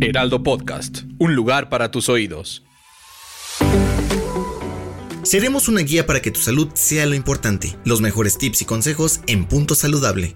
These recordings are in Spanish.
Heraldo Podcast, un lugar para tus oídos. Seremos una guía para que tu salud sea lo importante. Los mejores tips y consejos en Punto Saludable.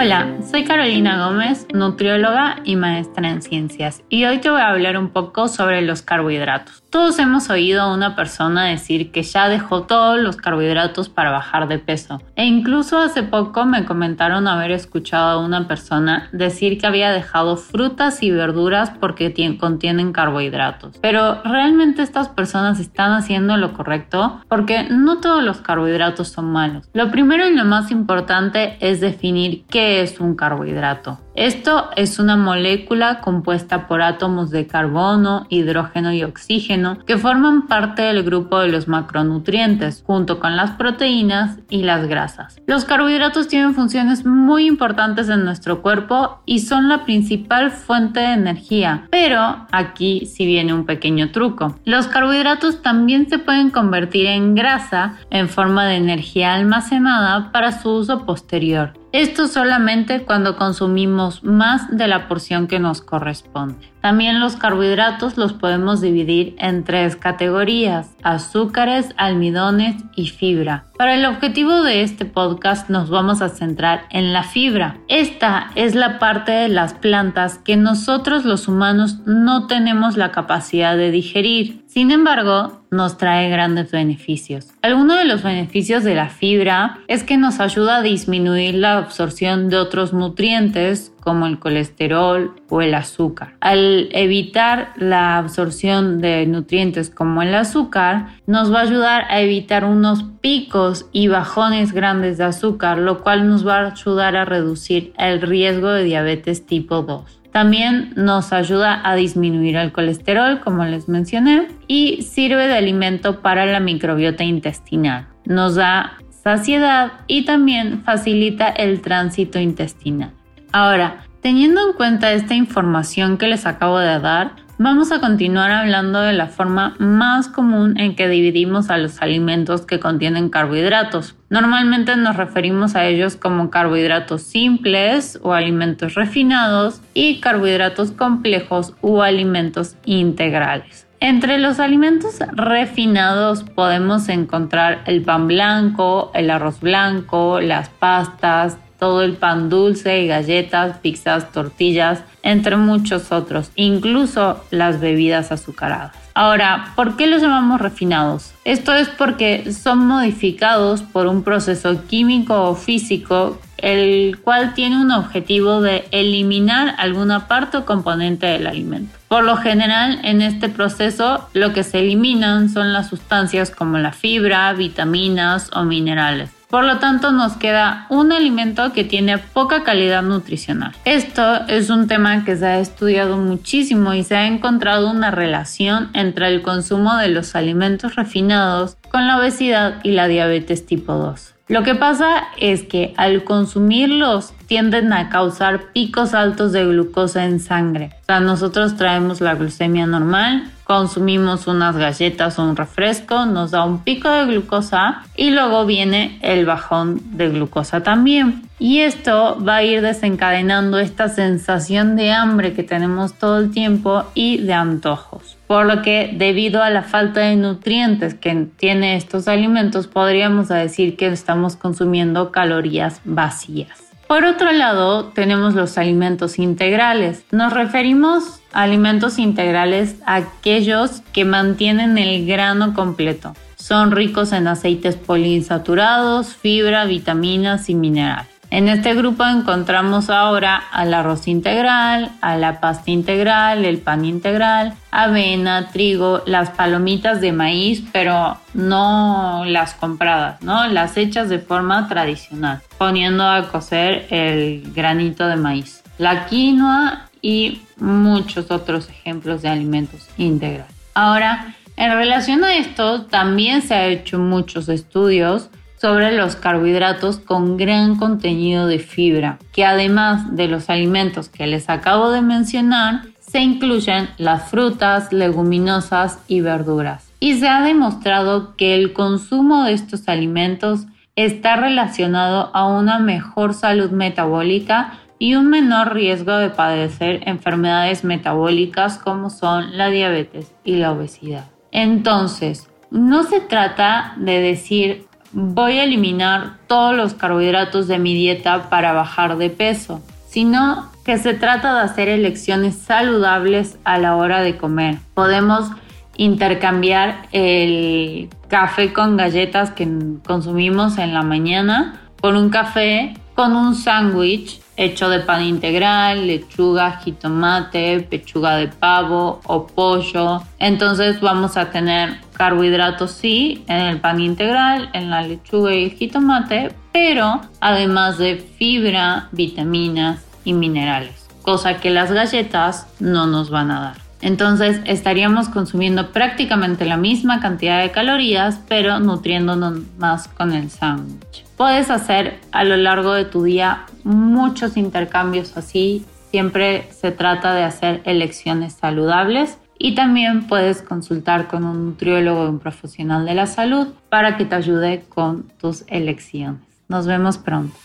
Hola, soy Carolina Gómez, nutrióloga y maestra en ciencias, y hoy te voy a hablar un poco sobre los carbohidratos. Todos hemos oído a una persona decir que ya dejó todos los carbohidratos para bajar de peso, e incluso hace poco me comentaron haber escuchado a una persona decir que había dejado frutas y verduras porque contienen carbohidratos. Pero ¿realmente estas personas están haciendo lo correcto? Porque no todos los carbohidratos son malos. Lo primero y lo más importante es definir qué es un carbohidrato? Esto es una molécula compuesta por átomos de carbono, hidrógeno y oxígeno que forman parte del grupo de los macronutrientes, junto con las proteínas y las grasas. Los carbohidratos tienen funciones muy importantes en nuestro cuerpo y son la principal fuente de energía, pero aquí sí viene un pequeño truco. Los carbohidratos también se pueden convertir en grasa en forma de energía almacenada para su uso posterior. Esto solamente cuando consumimos más de la porción que nos corresponde. También los carbohidratos los podemos dividir en tres categorías, azúcares, almidones y fibra. Para el objetivo de este podcast nos vamos a centrar en la fibra. Esta es la parte de las plantas que nosotros los humanos no tenemos la capacidad de digerir. Sin embargo, nos trae grandes beneficios. Alguno de los beneficios de la fibra es que nos ayuda a disminuir la absorción de otros nutrientes como el colesterol o el azúcar. Al evitar la absorción de nutrientes como el azúcar, nos va a ayudar a evitar unos picos y bajones grandes de azúcar, lo cual nos va a ayudar a reducir el riesgo de diabetes tipo 2. También nos ayuda a disminuir el colesterol, como les mencioné, y sirve de alimento para la microbiota intestinal. Nos da saciedad y también facilita el tránsito intestinal. Ahora, teniendo en cuenta esta información que les acabo de dar, vamos a continuar hablando de la forma más común en que dividimos a los alimentos que contienen carbohidratos. Normalmente nos referimos a ellos como carbohidratos simples o alimentos refinados y carbohidratos complejos o alimentos integrales. Entre los alimentos refinados podemos encontrar el pan blanco, el arroz blanco, las pastas, todo el pan dulce galletas, pizzas, tortillas, entre muchos otros, incluso las bebidas azucaradas. Ahora, ¿por qué los llamamos refinados? Esto es porque son modificados por un proceso químico o físico el cual tiene un objetivo de eliminar alguna parte o componente del alimento. Por lo general, en este proceso lo que se eliminan son las sustancias como la fibra, vitaminas o minerales. Por lo tanto, nos queda un alimento que tiene poca calidad nutricional. Esto es un tema que se ha estudiado muchísimo y se ha encontrado una relación entre el consumo de los alimentos refinados con la obesidad y la diabetes tipo 2. Lo que pasa es que al consumirlos tienden a causar picos altos de glucosa en sangre. O sea, nosotros traemos la glucemia normal, consumimos unas galletas o un refresco, nos da un pico de glucosa y luego viene el bajón de glucosa también. Y esto va a ir desencadenando esta sensación de hambre que tenemos todo el tiempo y de antojos. Por lo que debido a la falta de nutrientes que tiene estos alimentos, podríamos decir que estamos consumiendo calorías vacías. Por otro lado, tenemos los alimentos integrales. Nos referimos Alimentos integrales, aquellos que mantienen el grano completo. Son ricos en aceites poliinsaturados, fibra, vitaminas y minerales. En este grupo encontramos ahora al arroz integral, a la pasta integral, el pan integral, avena, trigo, las palomitas de maíz, pero no las compradas, ¿no? Las hechas de forma tradicional, poniendo a cocer el granito de maíz, la quinoa y muchos otros ejemplos de alimentos integrales. Ahora, en relación a esto, también se ha hecho muchos estudios sobre los carbohidratos con gran contenido de fibra, que además de los alimentos que les acabo de mencionar, se incluyen las frutas, leguminosas y verduras. Y se ha demostrado que el consumo de estos alimentos está relacionado a una mejor salud metabólica y un menor riesgo de padecer enfermedades metabólicas como son la diabetes y la obesidad. Entonces, no se trata de decir voy a eliminar todos los carbohidratos de mi dieta para bajar de peso, sino que se trata de hacer elecciones saludables a la hora de comer. Podemos intercambiar el café con galletas que consumimos en la mañana por un café con un sándwich hecho de pan integral, lechuga, jitomate, pechuga de pavo o pollo. Entonces vamos a tener carbohidratos sí en el pan integral, en la lechuga y el jitomate, pero además de fibra, vitaminas y minerales, cosa que las galletas no nos van a dar. Entonces estaríamos consumiendo prácticamente la misma cantidad de calorías, pero nutriéndonos más con el sándwich. Puedes hacer a lo largo de tu día muchos intercambios así. Siempre se trata de hacer elecciones saludables y también puedes consultar con un nutriólogo o un profesional de la salud para que te ayude con tus elecciones. Nos vemos pronto.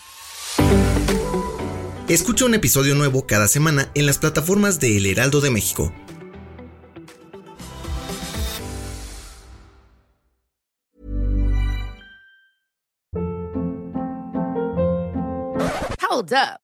Escucha un episodio nuevo cada semana en las plataformas de El Heraldo de México Hold up.